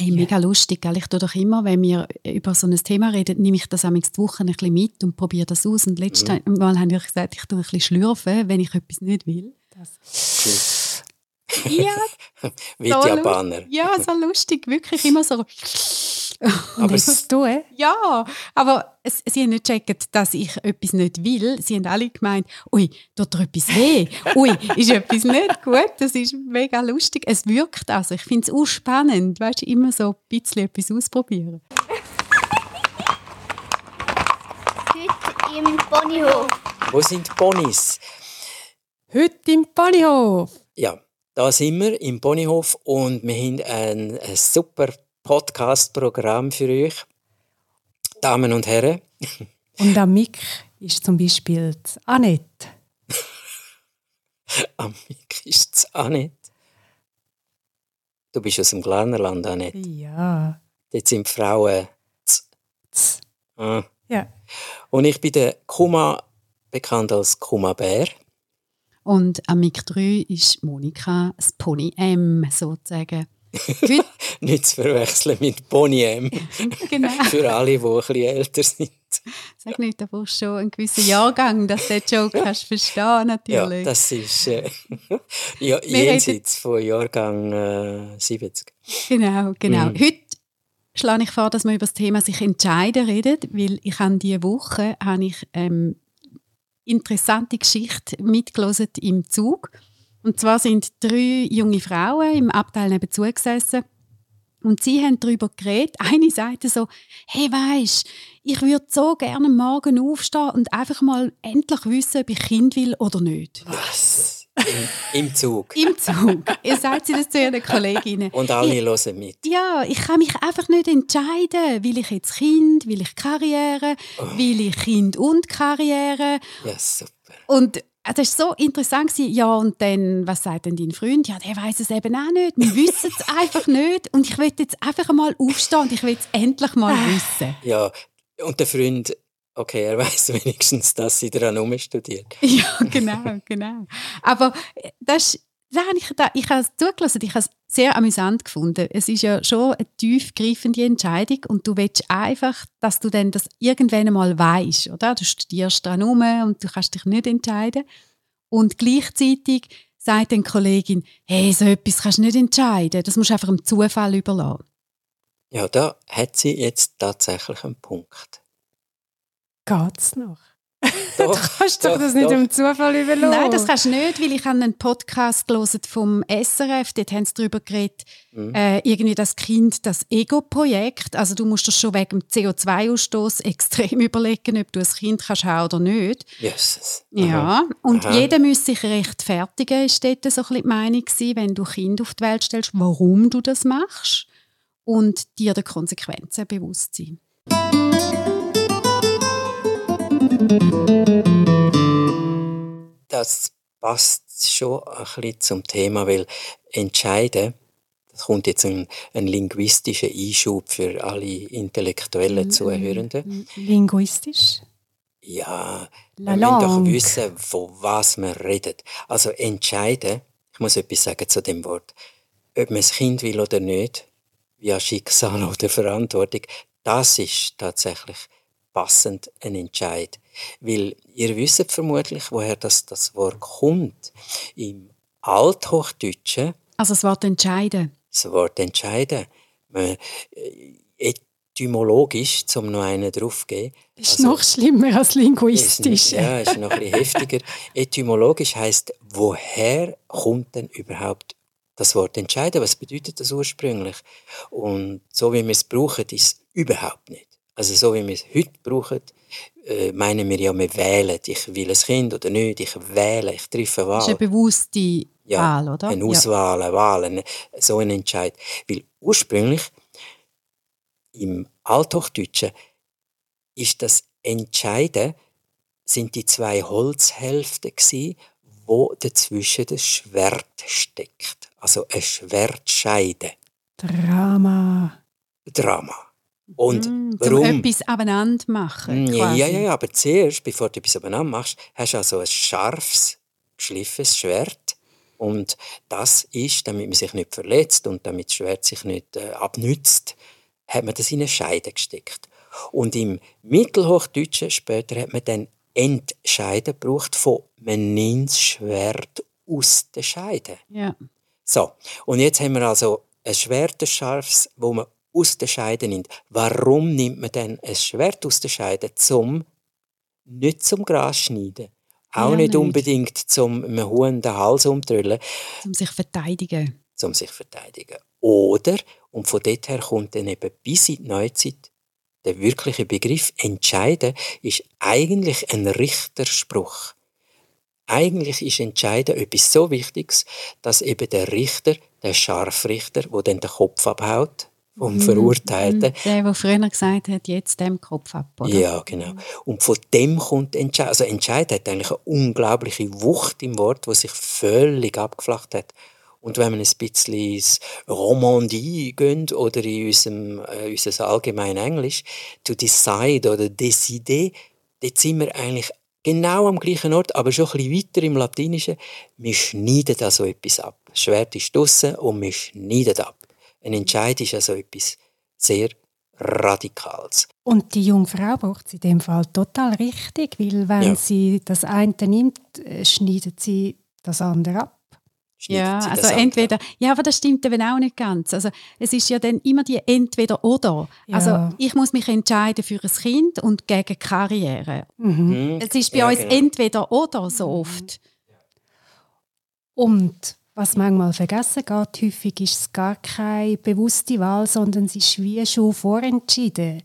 Hey, mega yeah. lustig, gell? Ich tue doch immer, wenn wir über so ein Thema reden, nehme ich das am die Woche ein bisschen mit und probiere das aus. Und letztes mhm. Mal habe ich gesagt, ich tue ein bisschen schlürfen, wenn ich etwas nicht will. Das. ja. Wie so Japaner. Ja, so lustig, wirklich immer so. aber es tun? Ja, aber es, sie haben nicht gecheckt, dass ich etwas nicht will. Sie haben alle gemeint, ui, tut dir etwas weh? Ui, ist etwas nicht gut? Das ist mega lustig. Es wirkt also. Ich finde es auch spannend, weißt du, immer so ein bisschen etwas ausprobieren. Heute im Ponyhof. Wo sind die Ponys? Heute im Ponyhof. Ja, da sind wir im Ponyhof und wir haben ein, ein super Podcast-Programm für euch. Damen und Herren. Und am Mick ist zum Beispiel Annette. am Mick ist Annette. Du bist aus dem Glarnerland, Annette. Ja. Dort sind Frauen. Z. Z. Ah. Ja. Und ich bin der Kuma, bekannt als Kuma Bär. Und am Mick 3 ist Monika das Pony M sozusagen. nicht zu verwechseln mit Pony M. genau. Für alle, die ein bisschen älter sind. Sag nicht, da brauchst schon einen gewissen Jahrgang, dass du den Joke kannst verstehen natürlich. Ja, das ist äh, ja, jenseits von Jahrgang äh, 70. Genau, genau. Mhm. Heute schlage ich vor, dass wir über das Thema sich entscheiden reden, weil ich an diese Woche habe ich ähm, interessante Geschichte mitgelesen im Zug. Und zwar sind drei junge Frauen im Abteil nebenzu gesessen und sie haben darüber geredet. Eine sagte so, hey weisst, ich würde so gerne morgen aufstehen und einfach mal endlich wissen, ob ich Kind will oder nicht. Was? Im, Im, Zug? Im Zug. Ihr sagt sie das zu ihren Kolleginnen. Und alle ich, hören mit? Ja, ich kann mich einfach nicht entscheiden. Will ich jetzt Kind, will ich Karriere, oh. will ich Kind und Karriere? Ja, super. Und Ah, das war so interessant. Ja, und dann, was sagt denn dein Freund? Ja, der weiß es eben auch nicht. Wir wissen es einfach nicht. Und ich will jetzt einfach mal aufstehen und ich will es endlich mal wissen. Ja, und der Freund, okay, er weiß wenigstens, dass sie daran studiert. Ja, genau, genau. Aber äh, das da habe ich, da, ich habe es zugelassen, ich habe es sehr amüsant gefunden. Es ist ja schon eine tiefgreifende Entscheidung und du willst einfach, dass du dann das irgendwann einmal weißt, oder? Du studierst dran herum und du kannst dich nicht entscheiden. Und gleichzeitig sagt dann die Kollegin, hey, so etwas kannst du nicht entscheiden, das musst du einfach dem Zufall überlassen. Ja, da hat sie jetzt tatsächlich einen Punkt. Geht's noch? Doch, du kannst doch, doch das nicht doch. im Zufall überlassen. Nein, das kannst du nicht, weil ich habe einen Podcast gelesen vom SRF, dort haben sie darüber geredet, mhm. äh, irgendwie das Kind, das Ego-Projekt, also du musst das schon wegen dem CO2-Ausstoß extrem überlegen, ob du ein Kind kannst haben oder nicht. Jesus. Ja, und Aha. jeder muss sich rechtfertigen, ist dort so ein bisschen die Meinung gewesen, wenn du Kind auf die Welt stellst, warum du das machst und dir der Konsequenzen bewusst sein. Das passt schon ein bisschen zum Thema, weil entscheiden, das kommt jetzt ein, ein linguistischer Einschub für alle intellektuellen Zuhörenden. Linguistisch? Ja, La wir müssen doch wissen, von was wir reden. Also entscheiden, ich muss etwas sagen zu dem Wort, ob man ein Kind will oder nicht, via Schicksal oder Verantwortung, das ist tatsächlich passend ein Entscheid. Weil ihr wisst vermutlich, woher das, das Wort kommt. Im Althochdeutschen. Also das Wort entscheiden. Das Wort entscheiden. Man, äh, etymologisch, um noch einen draufzugeben. Ist also, noch schlimmer als linguistisch. Ist, ja, ist noch ein bisschen heftiger. Etymologisch heißt, woher kommt denn überhaupt das Wort entscheiden? Was bedeutet das ursprünglich? Und so wie wir es brauchen, ist es überhaupt nicht. Also so wie wir es heute brauchen, äh, meinen wir ja, wir wählen. Ich will ein Kind oder nicht, ich wähle, ich treffe eine Wahl. Das ist eine bewusste ja, Wahl, oder? Eine Auswahl, eine Wahl, eine, so ein Entscheid. Weil ursprünglich im Althochdeutschen ist das Entscheiden sind die zwei Holzhälften gsi, wo dazwischen das Schwert steckt. Also eine Schwertscheide. Drama. Drama. Und mm, warum? Um etwas abeinander machen. Mm, ja, ja, ja, aber zuerst, bevor du etwas abeinander machst, hast du also ein scharfes, geschliffenes Schwert Und das ist, damit man sich nicht verletzt und damit das Schwert sich nicht äh, abnützt, hat man das in eine Scheide gesteckt. Und im Mittelhochdeutschen später hat man dann Entscheiden gebraucht von man nimmt das Schwert aus der Scheide. Ja. So, und jetzt haben wir also ein Schwert, ein scharfes, wo man aus der Scheide nimmt. Warum nimmt man denn ein Schwert aus der Scheide? Zum, nicht zum Gras schneiden. Auch ja, nicht, nicht, unbedingt zum einem Huhn den Hals umtrüllen. Zum sich verteidigen. Zum sich verteidigen. Oder, und von dort her kommt dann eben bis in die Neuzeit, der wirkliche Begriff entscheiden ist eigentlich ein Richterspruch. Eigentlich ist Entscheiden etwas so Wichtiges, dass eben der Richter, der Scharfrichter, der dann den Kopf abhaut, vom mhm. Verurteilten. Der, der früher gesagt hat, jetzt dem Kopf ab, oder? Ja, genau. Und von dem kommt Entscheid. Also Entscheid hat eigentlich eine unglaubliche Wucht im Wort, wo sich völlig abgeflacht hat. Und wenn man ein bisschen ins Romandie geht oder in unserem, äh, unser allgemein Englisch, to decide oder décider, dort sind wir eigentlich genau am gleichen Ort, aber schon ein bisschen weiter im Latinischen. Wir schneiden da so etwas ab. Das Schwert ist draussen und wir schneiden ab. Ein Entscheid ist also etwas sehr Radikales. Und die junge Frau braucht es in dem Fall total richtig, weil wenn ja. sie das eine nimmt, äh, schneidet sie das andere ab. Ja, also entweder, ja, aber das stimmt eben auch nicht ganz. Also es ist ja dann immer die entweder oder. Ja. Also ich muss mich entscheiden für ein Kind und gegen Karriere. Mhm. Es ist bei ja, uns genau. entweder oder so oft. Und was manchmal vergessen geht, häufig ist es gar keine bewusste Wahl, sondern es ist wie schon vorentschieden,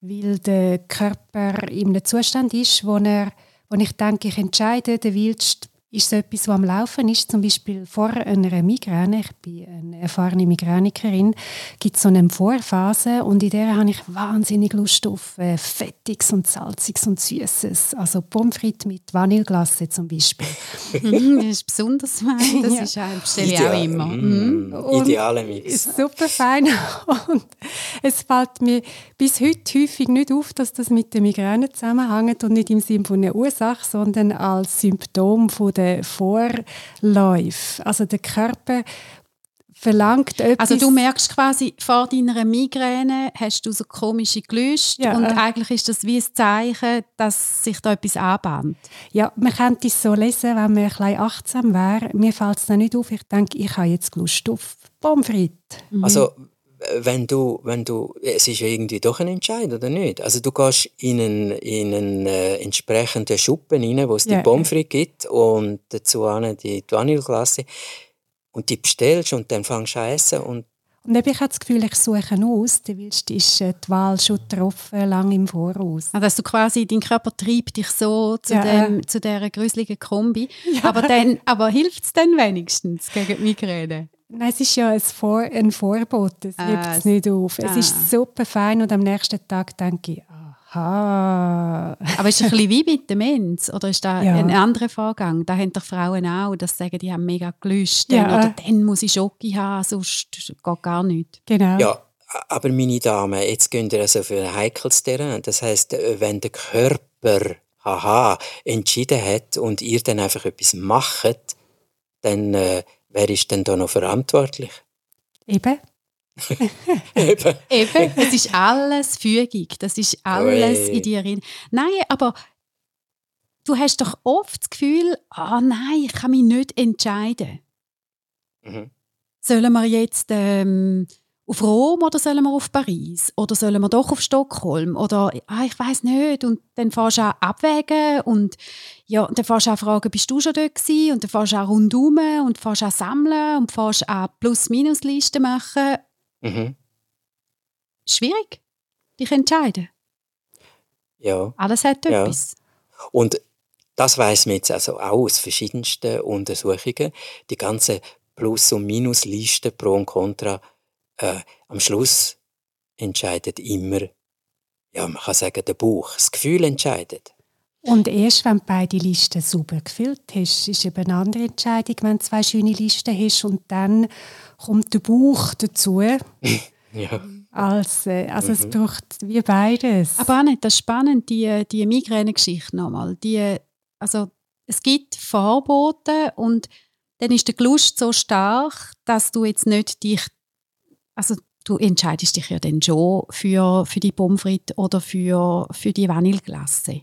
weil der Körper in einem Zustand ist, wo er, wo ich denke, ich entscheide, der willst ist so etwas, was am Laufen ist, zum Beispiel vor einer Migräne, ich bin eine erfahrene Migränikerin, gibt es so eine Vorphase und in der habe ich wahnsinnig Lust auf äh, Fettiges und Salziges und Süßes, also Pommes frites mit Vanilleglasse zum Beispiel. Mhm, das ist besonders fein, das ja. ist ein, bestelle ich auch immer. Mm, mhm. Ideale Mix. Super fein und es fällt mir bis heute häufig nicht auf, dass das mit der Migräne zusammenhängt und nicht im Sinne von einer Ursache, sondern als Symptom von der Vorläufe. Also der Körper verlangt etwas. Also du merkst quasi, vor deiner Migräne hast du so komische Gelüste ja, und äh, eigentlich ist das wie ein Zeichen, dass sich da etwas anbahnt. Ja, man könnte es so lesen, wenn man ein bisschen achtsam wäre. Mir fällt es dann nicht auf, ich denke, ich habe jetzt Lust auf Pommes frites. Mhm. Also wenn du, wenn du, es ist irgendwie doch ein Entscheid, oder nicht? Also du gehst in einen, in einen äh, entsprechenden Schuppen rein, wo es ja. die Pommes frites gibt und dazu die Vanilleglasse und die bestellst und dann fängst du an essen und und ich habe das Gefühl, ich suche aus, du willst, ist äh, die Wahl schon getroffen, lange im Voraus. Also dass du quasi, dein Körper treibt dich so zu, ja. dem, zu dieser gruseligen Kombi. Ja. Aber, dann, aber hilft es dann wenigstens gegen die Migräne? Nein, es ist ja ein, Vor ein Vorbot, es ah, hebt es nicht auf. Ah. Es ist super fein und am nächsten Tag denke ich, aha. Aber ist es ein bisschen wie mit dem Mens? Oder ist das ja. ein anderer Vorgang? Da haben doch Frauen auch, dass sie sagen, die haben mega gelöst. Ja. Oder dann muss ich Schoki haben, sonst geht gar nichts. Genau. Ja, aber meine Damen, jetzt gehen wir also für ein heikles Terrain. Das heisst, äh, wenn der Körper haha, entschieden hat und ihr dann einfach etwas macht, dann äh, Wer ist denn da noch verantwortlich? Eben. Eben. Eben. Es ist alles fügig. Das ist alles Oi. in dir drin. Nein, aber du hast doch oft das Gefühl, ah oh nein, ich kann mich nicht entscheiden. Mhm. Sollen wir jetzt ähm, auf Rom oder sollen wir auf Paris? Oder sollen wir doch auf Stockholm? Oder ah, ich weiß nicht. Und dann fährst du auch abwägen und ja, dann fährst du auch fragen, bist du schon dort gewesen? Und dann fährst du auch rundum und fährst auch sammeln und fährst auch Plus-Minus-Listen machen. Mhm. Schwierig, dich entscheiden. Ja. Alles hat ja. etwas. Und das weiß man jetzt also auch aus verschiedensten Untersuchungen. Die ganze Plus- und Minus-Liste pro und contra äh, am Schluss entscheidet immer, ja, man kann sagen, der Bauch. Das Gefühl entscheidet. Und erst wenn du beide Listen super gefüllt hast, ist eben eine andere Entscheidung, wenn du zwei schöne Listen hast und dann kommt der Bauch dazu. ja. Als, äh, also mhm. es braucht wie beides. Aber auch nicht, das ist spannend, die, die Migräne-Geschichte nochmal. Die, also es gibt Vorboten und dann ist der Lust so stark, dass du jetzt nicht dich, also du entscheidest dich ja dann schon für, für die Pommes frites oder für, für die Vanilleglasse.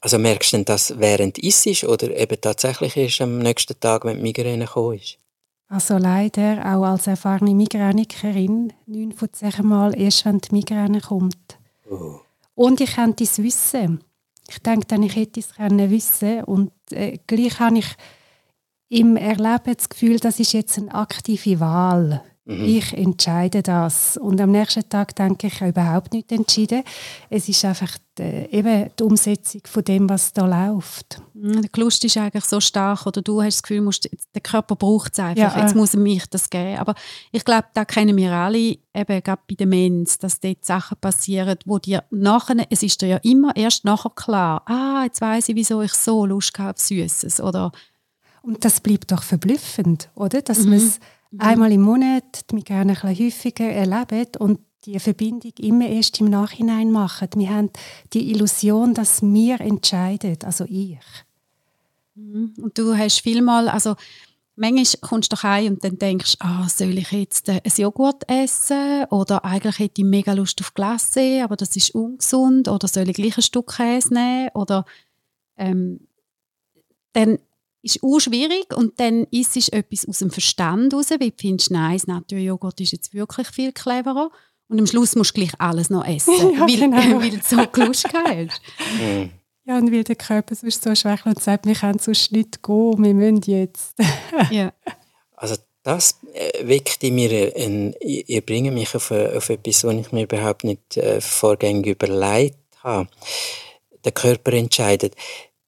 Also merkst du denn das während ist oder eben tatsächlich erst am nächsten Tag, wenn die Migräne gekommen ist? Also leider auch als erfahrene Migränikerin, neun von zehn Mal erst, wenn die Migräne kommt. Oh. Und ich könnte es wissen. Ich denke dann, ich hätte es können wissen und äh, gleich habe ich im Erleben das Gefühl, das ist jetzt eine aktive Wahl. Mhm. Ich entscheide das. Und am nächsten Tag denke ich, ich habe überhaupt nicht entschieden. Es ist einfach die, eben die Umsetzung von dem, was da läuft. Mhm, der Lust ist eigentlich so stark oder du hast das Gefühl, musst, der Körper braucht es einfach, ja, jetzt muss er mich das geben. Aber ich glaube, da kennen wir alle, eben gerade bei den Mens, dass dort Sachen passieren, wo dir nachher, es ist dir ja immer erst nachher klar, ah, jetzt weiß ich, wieso ich so Lust habe auf Süßes oder und das bleibt doch verblüffend, oder? Dass mhm. man es mhm. einmal im Monat die gerne ein bisschen häufiger erlebt und die Verbindung immer erst im Nachhinein machen. Wir haben die Illusion, dass wir entscheiden, also ich. Mhm. Und du hast vielmal, also manchmal kommst du heim und dann denkst ah, soll ich jetzt äh, ein Joghurt essen oder eigentlich hätte ich mega Lust auf Glasse, aber das ist ungesund oder soll ich gleich ein Stück Käse nehmen oder ähm, dann ist auch schwierig und dann ist es etwas aus dem Verstand raus, weil du findest, nein, das Naturjoghurt ist jetzt wirklich viel cleverer und am Schluss musst du gleich alles noch essen, ja, weil, genau. weil du so Lust hast. Mhm. Ja, und weil der Körper sonst so schwach und sagt, wir können sonst nicht gehen, wir müssen jetzt. ja. Also das äh, weckt in mir, ein, ihr bringt mich auf, auf etwas, was ich mir überhaupt nicht äh, vorgängig überlegt habe. Der Körper entscheidet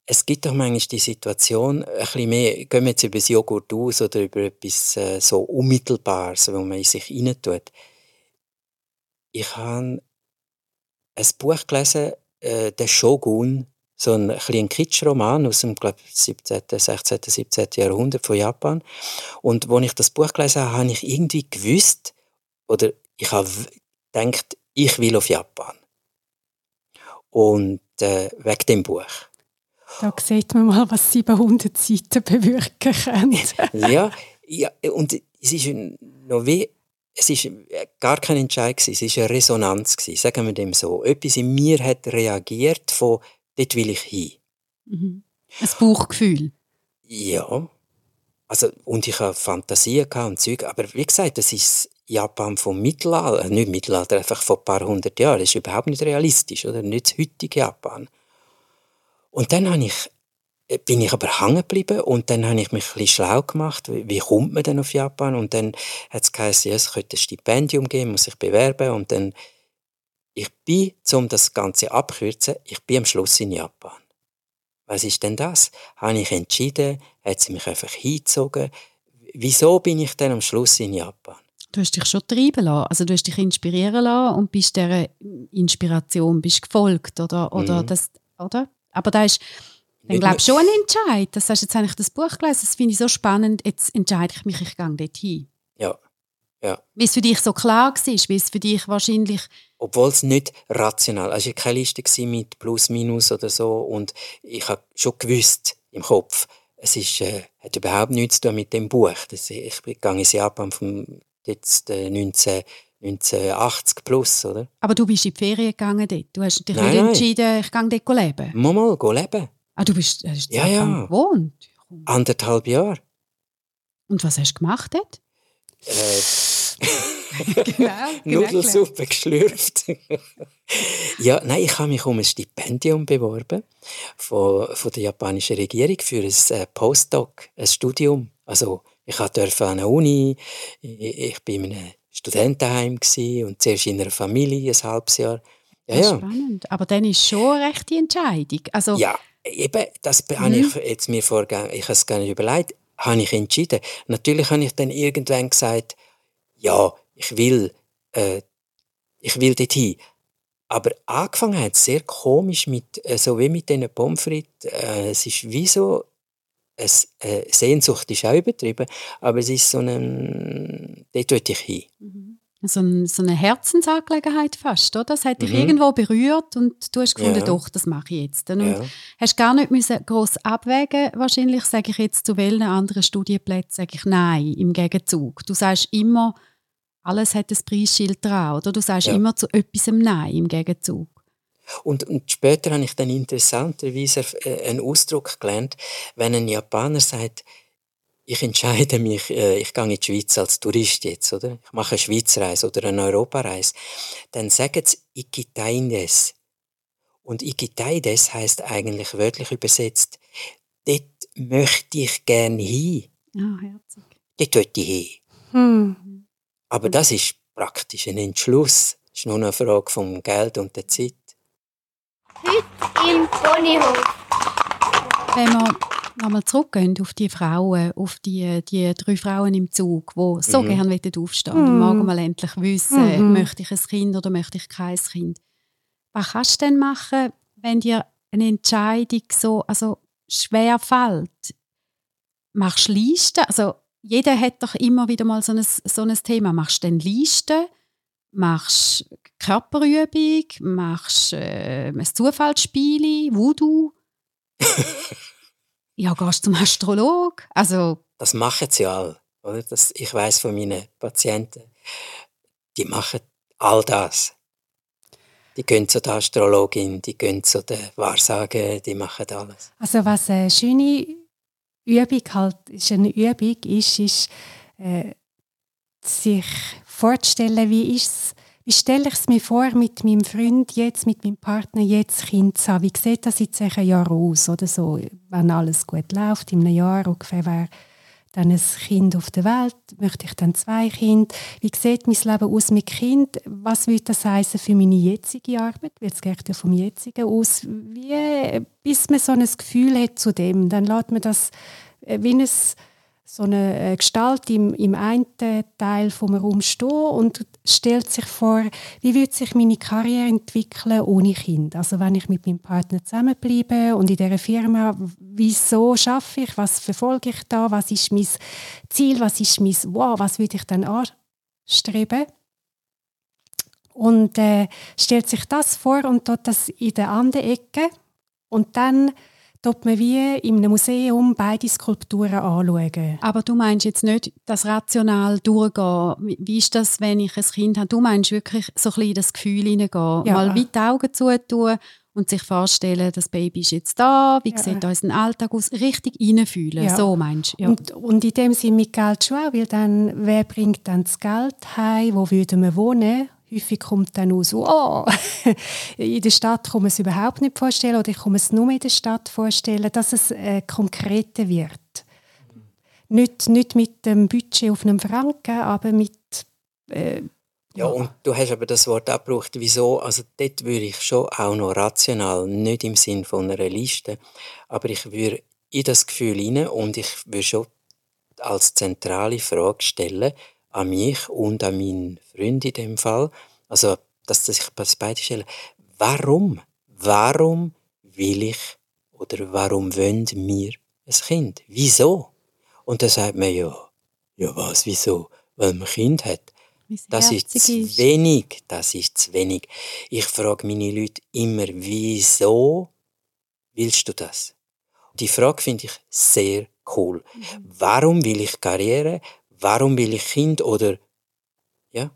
es gibt doch manchmal die Situation, ein bisschen mehr, gehen wir jetzt über das Joghurt aus oder über etwas äh, so Unmittelbares, wo man in sich tut. Ich habe ein Buch gelesen, äh, «Der Shogun», so ein, ein Kitsch-Roman aus dem glaub, 17., 16., 17. Jahrhundert von Japan. Und als ich das Buch gelesen habe, habe ich irgendwie gewusst, oder ich habe gedacht, ich will auf Japan. Und äh, wegen dem Buch. Da sieht man mal, was 700 Seiten bewirken können. ja, ja, und es ist noch wie, es ist gar kein Entscheid gewesen, es ist eine Resonanz gewesen, sagen wir dem so. Etwas in mir hat reagiert von, dort will ich hin. Mhm. Ein Bauchgefühl. Ja. Also, und ich hatte Fantasien und Zeug, aber wie gesagt, das ist Japan vom Mittelalter, nicht Mittelalter, einfach vor ein paar hundert Jahren. Das ist überhaupt nicht realistisch, oder? Nicht das heutige Japan. Und dann habe ich, äh, bin ich aber hängen geblieben und dann habe ich mich ein bisschen schlau gemacht, wie, wie kommt man denn auf Japan? Und dann hat es geheißen, ja, es könnte ein Stipendium geben, muss ich bewerben und dann ich bin, um das Ganze abkürzen, ich bin am Schluss in Japan. Was ist denn das? Habe ich entschieden? Hat sie mich einfach hingezogen? Wieso bin ich denn am Schluss in Japan? Du hast dich schon treiben lassen, also du hast dich inspirieren lassen und bist dieser Inspiration bist gefolgt, oder? Oder, mhm. das, oder? Aber da ist, dann glaube ich, schon ein Entscheid. Das hast jetzt eigentlich das Buch gelesen, das finde ich so spannend. Jetzt entscheide ich mich, ich gehe dorthin. Ja. Ja. Wie es für dich so klar war, wie es für dich wahrscheinlich... Obwohl es nicht rational, es war keine Liste mit Plus, Minus oder so und ich habe schon gewusst im Kopf, es ist, äh, hat überhaupt nichts zu tun mit dem Buch. Das, ich gehe ins Japan vom jetzt, äh, 19 1980 plus, oder? Aber du bist in die Ferien gegangen dort. Du hast dich nein, entschieden, ich gehe dort leben. Mal, mal, go leben. Ah, du bist, hast ja, ja. gewohnt? Anderthalb Jahre. Und was hast du gemacht dort? Äh, genau, genau Nudelsuppe geschlürft. ja, nein, ich habe mich um ein Stipendium beworben von, von der japanischen Regierung für ein äh, Postdoc, ein Studium. Also ich durfte an der Uni, ich, ich bin in einem Studentenheim und zuerst in einer Familie ein halbes Jahr. Ja, ja. Spannend. Aber dann ist schon eine rechte Entscheidung. Also, ja, eben, das mhm. habe ich jetzt mir vorgegeben, ich habe es gar nicht überlegt, habe ich entschieden. Natürlich habe ich dann irgendwann gesagt, ja, ich will, äh, ich will dorthin. Aber angefangen hat es sehr komisch mit, äh, so wie mit diesen Pommes frites. Äh, es ist wie so es, äh, Sehnsucht ist auch übertrieben, aber es ist so ein, dort will ich hin. Mhm. so, ein, so eine Herzensangelegenheit fast, oder? Das hat dich mhm. irgendwo berührt und du hast gefunden, ja. doch, das mache ich jetzt. Und ja. hast gar nicht müssen groß abwägen. Wahrscheinlich sage ich jetzt zu welchen anderen Studienplätzen sage ich nein im Gegenzug. Du sagst immer, alles hat ein Preisschild dran, oder? Du sagst ja. immer zu etwas Nein im Gegenzug. Und, und später habe ich dann interessanterweise äh, einen Ausdruck gelernt, wenn ein Japaner sagt, ich entscheide mich, äh, ich gehe in die Schweiz als Tourist jetzt, oder? Ich mache eine Schweizreise oder eine Europareise. Dann sagen sie Ikitaides. Und Ikitaides heißt eigentlich wörtlich übersetzt, dort möchte ich gerne hin. Ah, herzig. Dort möchte ich hin. Hm. Aber das ist praktisch ein Entschluss. Es ist nur eine Frage vom Geld und der Zeit. Heute im Ponyhof. Wenn wir nochmal zurückgehen auf die Frauen, auf die, die drei Frauen im Zug, die so mhm. gerne aufstehen mhm. und morgen mal endlich wissen, mhm. möchte ich ein Kind oder möchte ich kein Kind. Was kannst du denn machen, wenn dir eine Entscheidung so also schwer fällt? Machst du Listen? Also jeder hat doch immer wieder mal so ein, so ein Thema. Machst du denn Listen? Machst du Körperübung? Machst du äh, ein Zufallsspiel? Voodoo? ja, gehst zum Astrolog? Also, das machen sie alle. Oder? Das, ich weiß von meinen Patienten, die machen all das. Die gehen zu der Astrologin, die gehen zu der Wahrsager, die machen alles. Also was eine schöne Übung halt, ist eine Übung ist, ist äh, sich vorzustellen, wie ist wie stelle ich es mir vor, mit meinem Freund jetzt, mit meinem Partner jetzt Kind zu haben? Wie sieht das in zehn Jahren aus? Oder so, wenn alles gut läuft, in einem Jahr ungefähr wäre dann ein Kind auf der Welt, möchte ich dann zwei Kinder? Wie sieht mein Leben aus mit Kind? Was würde das heißen für meine jetzige Arbeit? Es geht ja vom jetzigen aus. Wie, bis man so ein Gefühl hat zu dem, dann lässt man das äh, wie ein so eine äh, Gestalt im, im einen Teil vom Raum stehen und stellt sich vor, wie würde sich meine Karriere entwickeln ohne Kind. Also wenn ich mit meinem Partner zusammenbleibe und in dieser Firma, wieso schaffe ich, was verfolge ich da, was ist mein Ziel, was ist mein Wow, was würde ich dann anstreben? Und äh, stellt sich das vor und tut das in der anderen Ecke. Und dann dort man wie in einem Museum beide Skulpturen anschauen. Aber du meinst jetzt nicht das rational durchgehen. Wie ist das, wenn ich ein Kind habe? Du meinst wirklich so ein bisschen das Gefühl hineingehen. Ja. Mal weit die Augen zutun und sich vorstellen, das Baby ist jetzt da, wie ja. sieht unser Alltag aus, richtig reinfühlen. Ja. So meinst du? Ja. Und, und in dem Sinne mit Geld schon auch, weil dann, wer bringt dann das Geld heim, wo würden wir wohnen? Häufig kommt dann aus, oh, in der Stadt kann man es überhaupt nicht vorstellen oder ich kann es nur in der Stadt vorstellen, dass es äh, konkreter wird. Nicht, nicht mit dem Budget auf einem Franken, aber mit... Äh, ja, und du hast aber das Wort abgebraucht. Wieso? Also dort würde ich schon auch noch rational, nicht im Sinn von einer Liste, aber ich würde in das Gefühl hinein und ich würde schon als zentrale Frage stellen, an mich und an meinen Freund in dem Fall, also dass ich das beide stelle, warum, warum will ich oder warum wollen wir ein Kind? Wieso? Und dann sagt man ja, ja was, wieso? Weil man ein Kind hat. Das ist zu ist. wenig, das ist zu wenig. Ich frage meine Leute immer, wieso willst du das? Die Frage finde ich sehr cool. Mhm. Warum will ich Karriere? Warum will ich Kind oder ja.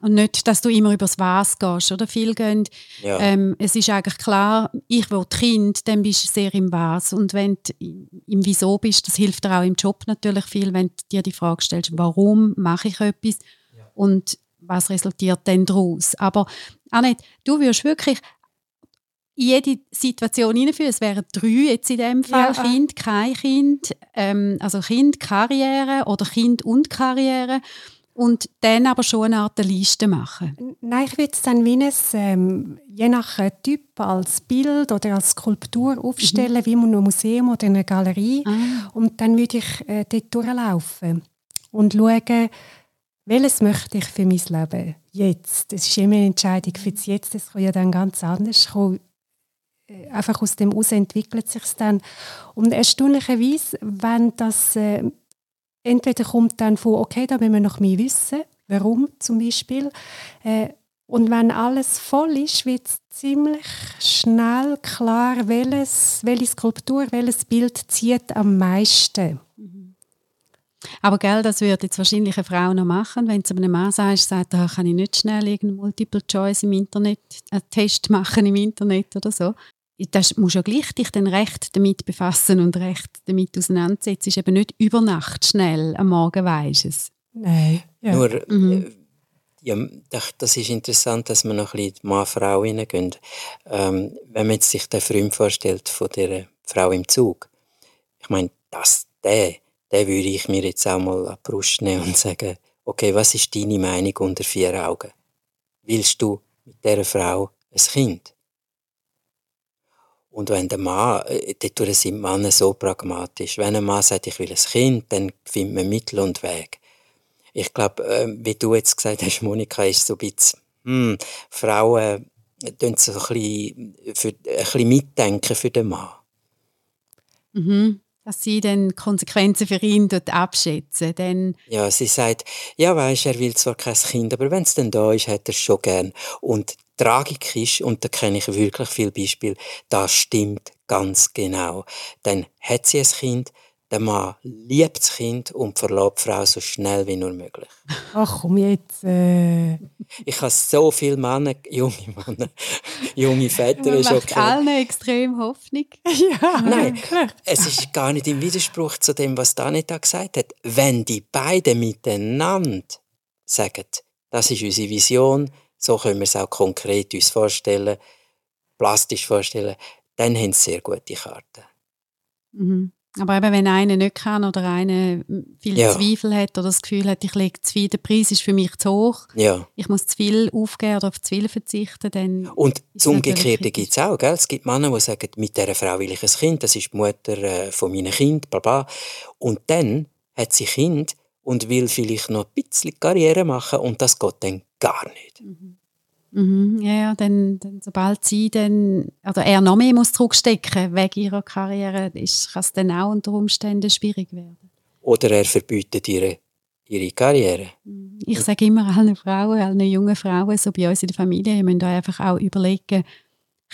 Und nicht, dass du immer übers Was gehst, oder? Viel gehen, ja. ähm, es ist eigentlich klar, ich will Kind, dann bist du sehr im Was. Und wenn du im Wieso bist, das hilft dir auch im Job natürlich viel, wenn du dir die Frage stellst, warum mache ich etwas ja. und was resultiert denn daraus. Aber Annette, du wirst wirklich jede Situation hineinführen. Es wären drei jetzt in dem Fall, ja. Kind, kein Kind, ähm, also Kind, Karriere oder Kind und Karriere und dann aber schon eine Art Liste machen? Nein, ich würde es dann wie ein, ähm, je nach äh, Typ als Bild oder als Skulptur aufstellen, mhm. wie in einem Museum oder in einer Galerie. Ah. Und dann würde ich äh, dort durchlaufen und schauen, welches möchte ich für mein Leben jetzt? Das ist immer eine Entscheidung für das Jetzt, das kann ja dann ganz anders kommen einfach aus dem heraus entwickelt sich dann. Und erstaunlicherweise, wenn das äh, entweder kommt dann von, okay, da wollen wir noch mehr wissen, warum zum Beispiel. Äh, und wenn alles voll ist, wird es ziemlich schnell klar, welches, welche Skulptur, welches Bild zieht am meisten. Aber gell, das würde jetzt wahrscheinlich eine Frau noch machen, wenn zu einem Mann sagst, sagt, da kann ich nicht schnell irgendeinen Multiple Choice im Internet, einen Test machen im Internet oder so. Das musst ja gleich dich dann recht damit befassen und recht damit auseinandersetzen. Es ist eben nicht über Nacht schnell, am Morgen weisst es. Nein. Ja. Nur, mhm. Äh, ja, das ist interessant, dass wir noch ein bisschen Mann-Frau reingehen. Ähm, wenn man jetzt sich den Freund vorstellt von der Frau im Zug, ich meine, das, der, den würde ich mir jetzt auch mal an die Brust nehmen und sagen, okay, was ist deine Meinung unter vier Augen? Willst du mit dieser Frau ein Kind? Und wenn der Mann, äh, dort sind Männer so pragmatisch, wenn ein Mann sagt, ich will ein Kind, dann findet man Mittel und Weg. Ich glaube, äh, wie du jetzt gesagt hast, Monika, ist so ein bisschen, hm, Frauen tun so ein bisschen, für, ein bisschen mitdenken für den Mann. Mhm dass sie dann Konsequenzen für ihn dort abschätzen. Dann ja, sie sagt, ja weisst, er will zwar kein Kind, aber wenn es dann da ist, hat er es schon gern. Und Tragik ist, und da kenne ich wirklich viele Beispiele, das stimmt ganz genau. Dann hat sie ein Kind, der Mann liebt das Kind und verlobt die Frau so schnell wie nur möglich. Ach komm jetzt. Äh. Ich habe so viele Männer, junge Männer, junge Väter Man macht allen extrem Hoffnung. ja, Nein, wirklich. es ist gar nicht im Widerspruch zu dem, was Danita gesagt hat. Wenn die beiden miteinander sagen, das ist unsere Vision, so können wir es auch konkret uns vorstellen, plastisch vorstellen, dann haben sie sehr gute Karten. Mhm. Aber eben, wenn einer nicht kann oder einer viel ja. Zweifel hat oder das Gefühl hat, ich lege zu viel, der Preis ist für mich zu hoch, ja. ich muss zu viel aufgeben oder auf zu viel verzichten, dann... Und das Umgekehrte gibt es auch, gell? Es gibt Männer, die sagen, mit dieser Frau will ich ein Kind, das ist die Mutter äh, von meinem Kind, bla bla. Und dann hat sie Kind und will vielleicht noch ein bisschen Karriere machen und das geht dann gar nicht. Mhm. Mhm, ja, dann, dann, sobald sie dann, oder er noch mehr muss zurückstecken wegen ihrer Karriere, ist, kann es dann auch unter Umständen schwierig werden. Oder er verbietet ihre, ihre Karriere. Mhm. Ich sage immer allen Frauen, allen jungen Frauen, so bei uns in der Familie, ihr müsst einfach auch überlegen,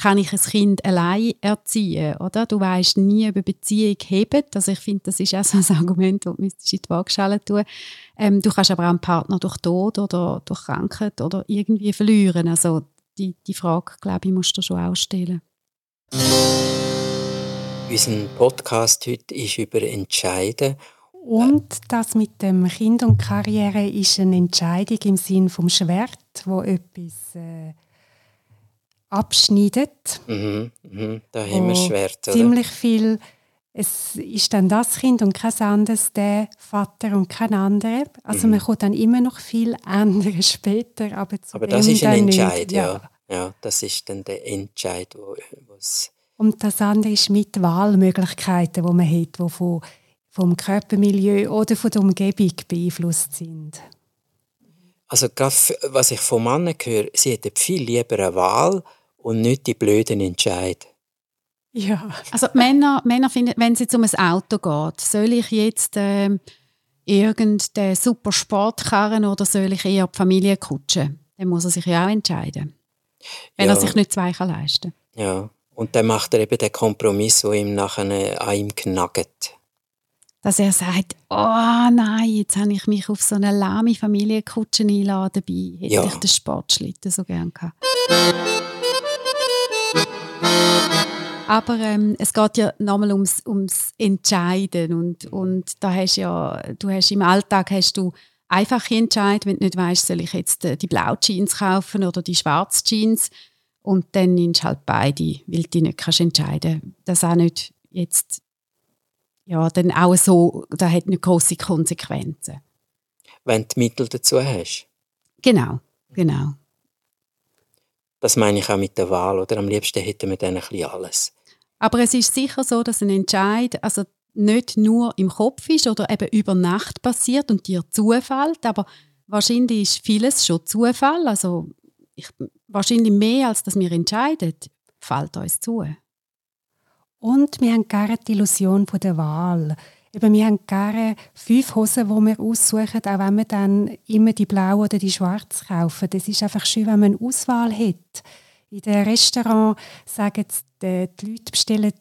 kann ich ein Kind allein erziehen, oder? Du weißt nie, ob eine Beziehung hebt. Also ich finde, das ist auch so ein Argument, das du in die Waagschale tun ähm, Du kannst aber auch einen Partner durch Tod oder durch Krankheit oder irgendwie verlieren. Also die, die Frage, glaube ich, musst du schon auch stellen. Unser Podcast heute ist über Entscheiden. Und das mit dem Kind und Karriere ist eine Entscheidung im Sinn vom Schwert, wo etwas äh, abschneidet. Mhm, mhm. Da haben wir Schwert, oder? Ziemlich viel, es ist dann das Kind und kein anderes, der Vater und kein anderer. Also mhm. man kommt dann immer noch viel andere später, aber zu Aber das ist ein Entscheid, ja. ja. ja. das ist dann der Entscheid, wo, Und das andere ist mit Wahlmöglichkeiten, die man hat, die von, vom Körpermilieu oder von der Umgebung beeinflusst sind. Also was ich von Männern höre, sie hätten viel lieber eine Wahl, und nicht die blöden Entscheid. Ja. Also Männer, Männer finden, wenn es jetzt um ein Auto geht, soll ich jetzt äh, irgendeinen super Sportkarren oder soll ich eher die Familie kutschen? Dann muss er sich ja auch entscheiden. Wenn ja. er sich nicht zwei kann leisten Ja, und dann macht er eben den Kompromiss, der ihm nachher an ihm knackt. Dass er sagt, oh nein, jetzt habe ich mich auf so eine lahme Familienkutsche einladen dabei. Hätte ja. ich den Sportschlitten so gerne gehabt. Aber ähm, es geht ja nochmal ums, ums Entscheiden und, und da hast ja, du hast im Alltag hast du einfache Entscheidungen, wenn du nicht weißt, soll ich jetzt äh, die blaue Jeans kaufen oder die schwarze Jeans und dann nimmst du halt beide, weil du nicht kannst entscheiden. Das auch nicht jetzt ja dann auch so, da hat nicht große Konsequenzen. Wenn du Mittel dazu hast. Genau, genau. Das meine ich auch mit der Wahl, oder? Am liebsten hätten wir dann ein bisschen alles. Aber es ist sicher so, dass ein Entscheid also nicht nur im Kopf ist oder eben über Nacht passiert und dir zufällt, aber wahrscheinlich ist vieles schon Zufall. Also ich, wahrscheinlich mehr, als dass wir entscheiden, fällt uns zu. Und wir haben gerne die Illusion von der Wahl. Eben, wir haben gerne fünf Hosen, die wir aussuchen, auch wenn wir dann immer die blaue oder die schwarze kaufen. Das ist einfach schön, wenn man eine Auswahl hat. In den Restaurants sagen die, die Leute bestellen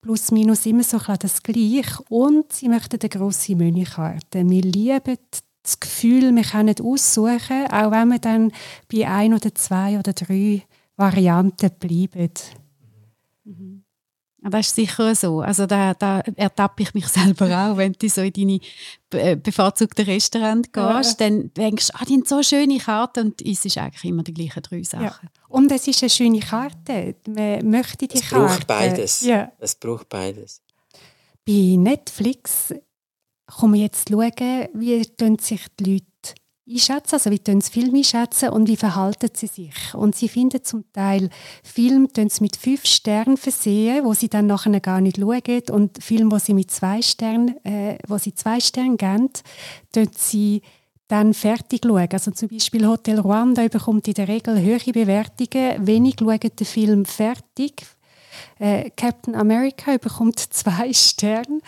plus minus immer so das Gleiche und sie möchten eine grosse Menükarte. Wir lieben das Gefühl, wir können aussuchen, auch wenn wir dann bei ein oder zwei oder drei Varianten bleiben. Das ist sicher so. Also da, da ertappe ich mich selber auch, wenn du so in deine äh, bevorzugten Restaurant gehst, ja. dann denkst du, ah, die haben so schöne Karten und es ist eigentlich immer die gleichen drei Sachen. Ja. Und es ist eine schöne Karte. Man möchte die es Karte. Es braucht beides. Ja. Es braucht beides. Bei Netflix kann man jetzt schauen, wie sich die Leute einschätzen, also wie tun sie Filme einschätzen und wie verhalten sie sich. Und sie finden zum Teil Filme sie mit fünf Sternen versehen, wo sie dann nachher gar nicht schauen und Filme, wo sie mit zwei Sternen, äh, wo sie zwei Sterne geben, tun sie dann fertig schauen. Also zum Beispiel Hotel Rwanda bekommt in der Regel höhere Bewertungen, wenig schauen den Film fertig, äh, Captain America bekommt zwei Sterne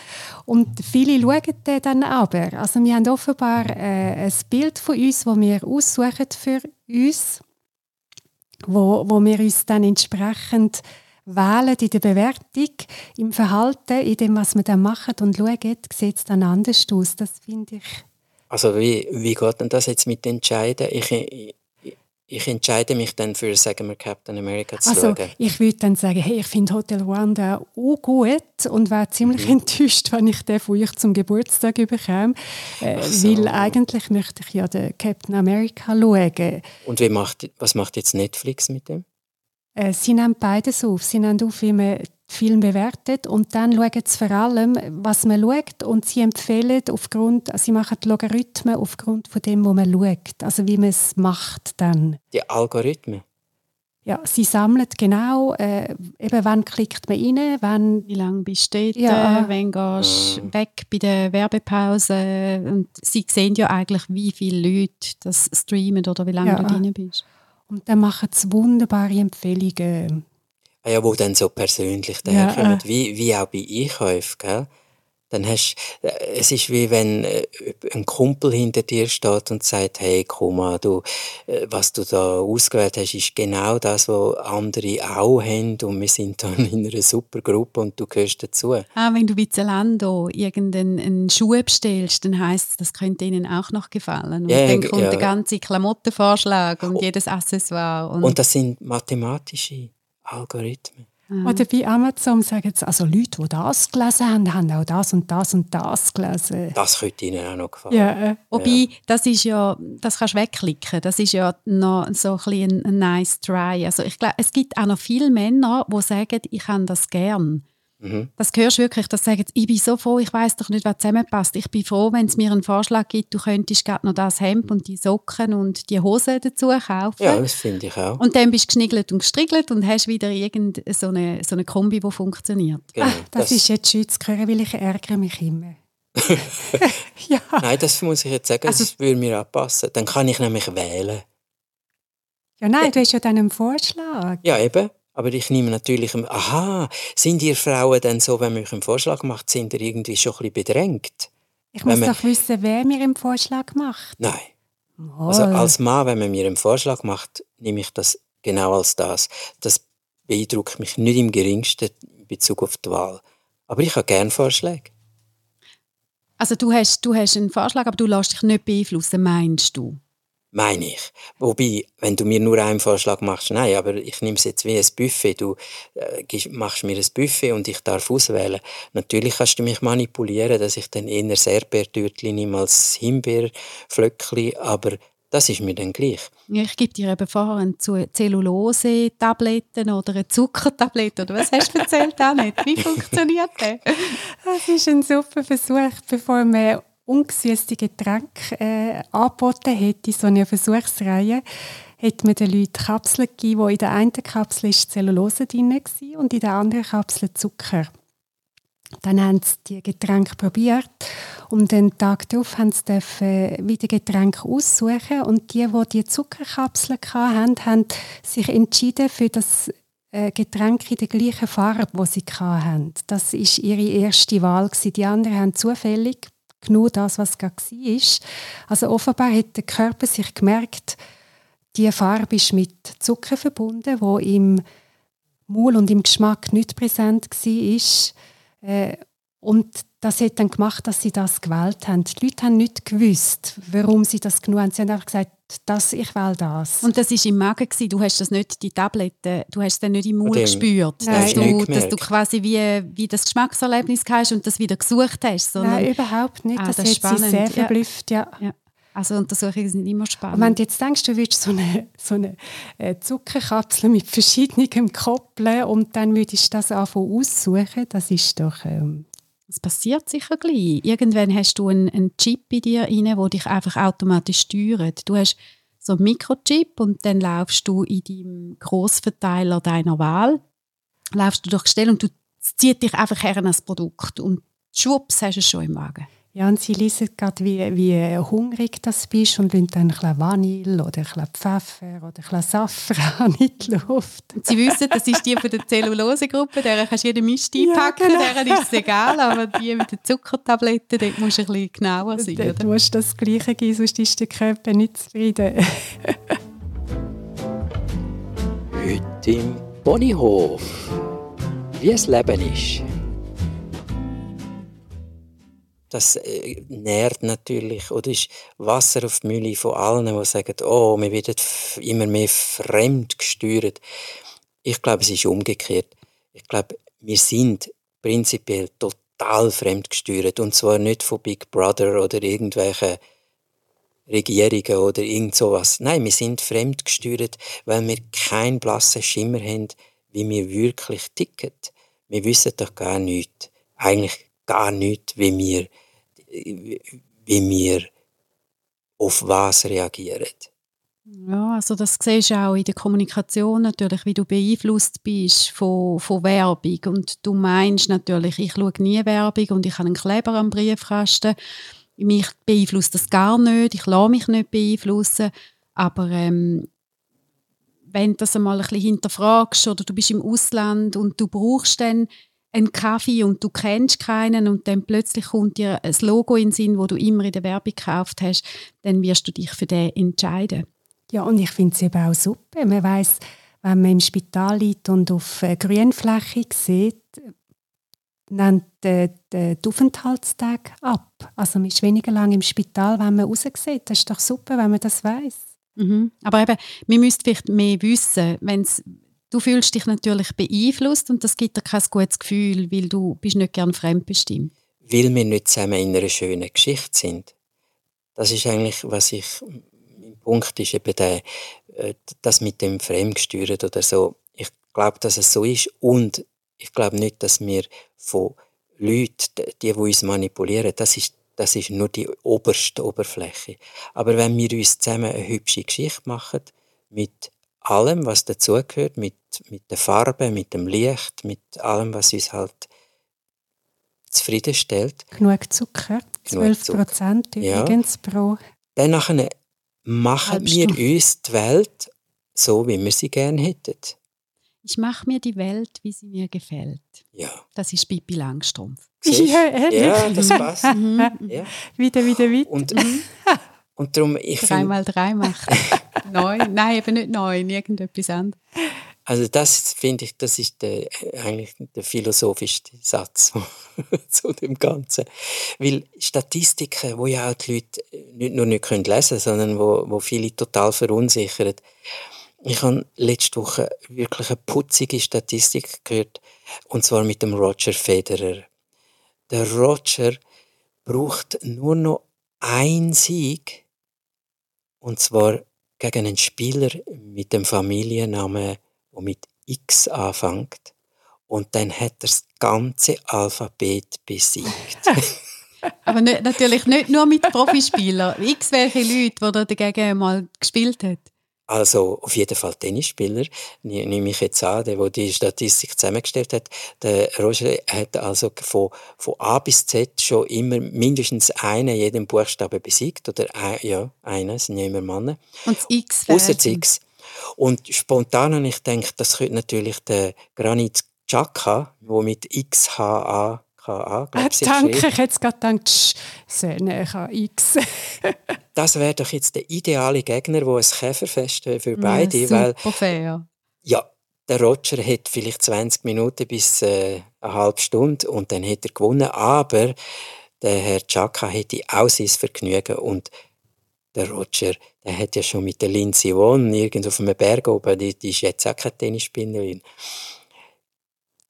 und viele schauen den dann aber. Also wir haben offenbar äh, ein Bild von uns, das wir aussuchen für uns, wo, wo wir uns dann entsprechend wählen in der Bewertung, im Verhalten, in dem, was wir dann machen und schauen, sieht es dann anders aus. Das finde ich also wie, wie geht denn das jetzt mit Entscheiden? Ich, ich entscheide mich dann für, sagen wir, Captain America zu also, schauen. Ich würde dann sagen, hey, ich finde Hotel Rwanda auch gut und wäre ziemlich mhm. enttäuscht, wenn ich den von euch zum Geburtstag bekomme. Äh, so. Weil eigentlich möchte ich ja den Captain America schauen. Und wie macht, was macht jetzt Netflix mit dem? Äh, sie nehmen beides auf. Sie nehmen auf, wie man Film bewertet und dann schauen sie vor allem, was man schaut und sie empfehlen aufgrund, sie machen die Logarithmen aufgrund von dem, was man schaut, also wie man es macht dann. Die Algorithmen? Ja, sie sammeln genau, äh, eben wann klickt man rein, wann... Wie lange bist du dort, ja. wann gehst du mhm. weg bei der Werbepause und sie sehen ja eigentlich, wie viele Leute das streamen oder wie lange ja. du drin bist. Und dann machen sie wunderbare Empfehlungen ja, wo dann so persönlich daherkommen, ja, äh. wie, wie auch bei Einkäufen, gell? Dann hast, äh, es ist wie wenn äh, ein Kumpel hinter dir steht und sagt, hey, komm mal, du, was du da ausgewählt hast, ist genau das, was andere auch haben und wir sind dann in einer super Gruppe und du gehörst dazu. Ah, wenn du bei Zalando irgendeinen Schuh bestellst, dann heisst es, das könnte ihnen auch noch gefallen. Und ja, dann kommt ja. der ganze Klamottenvorschlag und, und jedes Accessoire. Und, und das sind mathematische Algorithmen. Mhm. Oder bei Amazon sagen sie, also Leute, die das gelesen haben, haben auch das und das und das gelesen. Das könnte ihnen auch noch gefallen. Ja. Äh. Wobei, ja. das ist ja, das kannst du wegklicken, das ist ja noch so ein, ein nice try. Also ich glaube, es gibt auch noch viele Männer, die sagen, ich habe das gern. Mhm. Das hörst du wirklich, dass sagen, ich bin so froh, ich weiß doch nicht, was zusammenpasst. Ich bin froh, wenn es mir einen Vorschlag gibt, du könntest gerade noch das Hemd und die Socken und die Hose dazu kaufen. Ja, das finde ich auch. Und dann bist du geschniggelt und gestriegelt und hast wieder irgendeine so eine, so eine Kombi, die funktioniert. Genau, ah, das, das, ist jetzt schön zu hören, weil ich ärgere mich immer. ja. Nein, das muss ich jetzt sagen, also, das würde mir auch passen. Dann kann ich nämlich wählen. Ja, nein, du hast ja dann einen Vorschlag. Ja, eben. Aber ich nehme natürlich, aha, sind ihr Frauen denn so, wenn man euch einen Vorschlag macht, sind ihr irgendwie schon ein bisschen bedrängt? Ich muss man, doch wissen, wer mir einen Vorschlag macht. Nein. Oh. Also als Mann, wenn man mir einen Vorschlag macht, nehme ich das genau als das. Das beeindruckt mich nicht im geringsten in Bezug auf die Wahl. Aber ich habe gerne Vorschläge. Also du hast, du hast einen Vorschlag, aber du lässt dich nicht beeinflussen, meinst du? Meine ich. Wobei, wenn du mir nur einen Vorschlag machst, nein, aber ich nehme es jetzt wie ein Buffet. Du äh, machst mir ein Buffet und ich darf auswählen. Natürlich kannst du mich manipulieren, dass ich dann eher Erdbeertürtchen nehme als Himbeerflöckchen, aber das ist mir dann gleich. Ja, ich gebe dir eben vorher eine Zellulose-Tabletten oder eine Zuckertablette. Oder was hast du erzählt auch nicht? Wie funktioniert das? Das ist ein super Versuch, bevor wir ungesüßte Getränke äh, angeboten hätte, so eine Versuchsreihe, hat man den Leuten Kapseln gegeben, wo in der einen Kapsel ist Zellulose drin war und in der anderen Kapsel Zucker. Dann haben sie die Getränke probiert und den Tag darauf haben sie wieder Getränke aussuchen und die, die die Zuckerkapseln hatten, haben sich entschieden für das äh, Getränke in der gleichen Farbe, die sie hatten. Das war ihre erste Wahl. Die anderen haben zufällig genau das, was gerade war. Also offenbar hat der Körper sich gemerkt, die Farbe ist mit Zucker verbunden, wo im Maul und im Geschmack nicht präsent war. Äh, und das hat dann gemacht, dass sie das gewählt haben. Die Leute haben nicht gewusst, warum sie das genug haben. Sie haben einfach gesagt, das, ich will das. Und das war im Magen, gewesen. du hast das nicht, die Tabletten, du hast dann nicht im Maul gespürt, dass du, dass du quasi wie, wie das Geschmackserlebnis hast und das wieder gesucht hast. Nein, überhaupt nicht. Ah, das, das hat spannend. sie sehr verblüfft, ja. ja. Also Untersuchungen sind immer spannend. Und wenn du jetzt denkst, du würdest so eine, so eine äh, Zuckerkapsel mit verschiedenen koppeln und dann würdest du das anfangen aussuchen, das ist doch... Ähm das passiert sicher gleich. Irgendwann hast du einen, einen Chip in dir rein, der dich einfach automatisch steuert. Du hast so einen Mikrochip und dann laufst du in deinem Grossverteiler deiner Wahl, laufst du durch die Stelle und du ziehst dich einfach her an das Produkt und schwupps hast du es schon im Wagen. Ja, und sie lesen gerade, wie, wie hungrig das bist und lassen dann ein bisschen Vanille oder ein bisschen Pfeffer oder ein bisschen Safran in die Luft. Und sie wissen, das ist die von der Zellulosegruppe, der kannst du jeden Mist einpacken, ja, genau. deren ist es egal, aber die mit den Zuckertabletten, dort musst du ein bisschen genauer sein. Dort oder? musst du das Gleiche geben, sonst ist der Körper nicht zufrieden. Heute im Ponyhof. Wie es Leben ist das äh, nährt natürlich oder ist Wasser auf die Mühle von allen, die sagen, oh, wir werden immer mehr fremd gesteuert. Ich glaube, es ist umgekehrt. Ich glaube, wir sind prinzipiell total fremd gesteuert und zwar nicht von Big Brother oder irgendwelchen Regierungen oder irgend sowas. Nein, wir sind fremd gesteuert, weil wir keinen blassen Schimmer haben, wie wir wirklich ticken. Wir wissen doch gar nichts. Eigentlich gar nichts, wie wir wie wir auf was reagieren. Ja, also das siehst du auch in der Kommunikation natürlich, wie du beeinflusst bist von, von Werbung. Und du meinst natürlich, ich schaue nie Werbung und ich habe einen Kleber am Briefkasten. Mich beeinflusst das gar nicht, ich lasse mich nicht beeinflussen. Aber ähm, wenn du das einmal ein bisschen hinterfragst oder du bist im Ausland und du brauchst dann einen Kaffee und du kennst keinen und dann plötzlich kommt dir ein Logo in den Sinn, wo du immer in der Werbung gekauft hast, dann wirst du dich für den entscheiden. Ja, und ich finde es eben auch super. Man weiß, wenn man im Spital liegt und auf eine Grünfläche sieht, nimmt der, der Aufenthaltstag ab. Also man ist weniger lang im Spital, wenn man raussieht. Das ist doch super, wenn man das weiß. Mhm. Aber eben, wir müssten vielleicht mehr wissen, wenn es Du fühlst dich natürlich beeinflusst und das gibt dir kein gutes Gefühl, weil du bist nicht gern fremdbestimmt. Weil wir nicht zusammen in einer schönen Geschichte sind. Das ist eigentlich, was ich, mein Punkt ist eben der, äh, das mit dem Fremdgesteuert oder so. Ich glaube, dass es so ist und ich glaube nicht, dass wir von Leuten, die, die uns manipulieren, das ist, das ist nur die oberste Oberfläche. Aber wenn wir uns zusammen eine hübsche Geschichte machen, mit allem, was dazugehört, mit, mit der Farbe, mit dem Licht, mit allem, was uns halt zufriedenstellt. Genug Zucker, 12 Prozent übrigens ja. pro. Dann machen wir uns die Welt so, wie wir sie gerne hätten. Ich mache mir die Welt, wie sie mir gefällt. Ja. Das ist Pippi Langstrumpf. Ja, ja, das passt. Mhm. ja. Wieder, wieder, wieder. Und, und darum, ich Dreimal drei machen. neun? Nein, eben nicht neun, irgendetwas anderes. Also das finde ich, das ist der, eigentlich der philosophischste Satz zu dem Ganzen. Weil Statistiken, wo ja auch die Leute nicht nur nicht lesen können, sondern wo, wo viele total verunsichern. Ich habe letzte Woche wirklich eine putzige Statistik gehört, und zwar mit dem Roger Federer. Der Roger braucht nur noch einen Sieg, und zwar gegen einen Spieler mit dem Familiennamen, der mit X anfängt. Und dann hat er das ganze Alphabet besiegt. Aber nicht, natürlich nicht nur mit Profispielern. X welche Leute, die er dagegen mal gespielt hat. Also auf jeden Fall Tennisspieler, nehme ich jetzt an, der, der die Statistik zusammengestellt hat. Der Roger hat also von, von A bis Z schon immer mindestens einen jeden Buchstaben besiegt. Oder ein, ja, einen, sind ja immer Männer. Und das X Außer das X. Und spontan habe ich gedacht, das könnte natürlich der Granit Xhaka, der mit XHA KA, glaube ich, Danke, ich hätte gerade gedacht, sehr näher an X. das wäre doch jetzt der ideale Gegner, der ein Käferfest für beide. Ja, weil, fair. Ja, der Roger hat vielleicht 20 Minuten bis äh, eine halbe Stunde und dann hat er gewonnen, aber der Herr Chaka hätte auch sein Vergnügen und der Roger, der hat ja schon mit der Lindsay Vonn irgendwo auf einem Berg oben, die, die ist jetzt auch keine Tennisspinnerin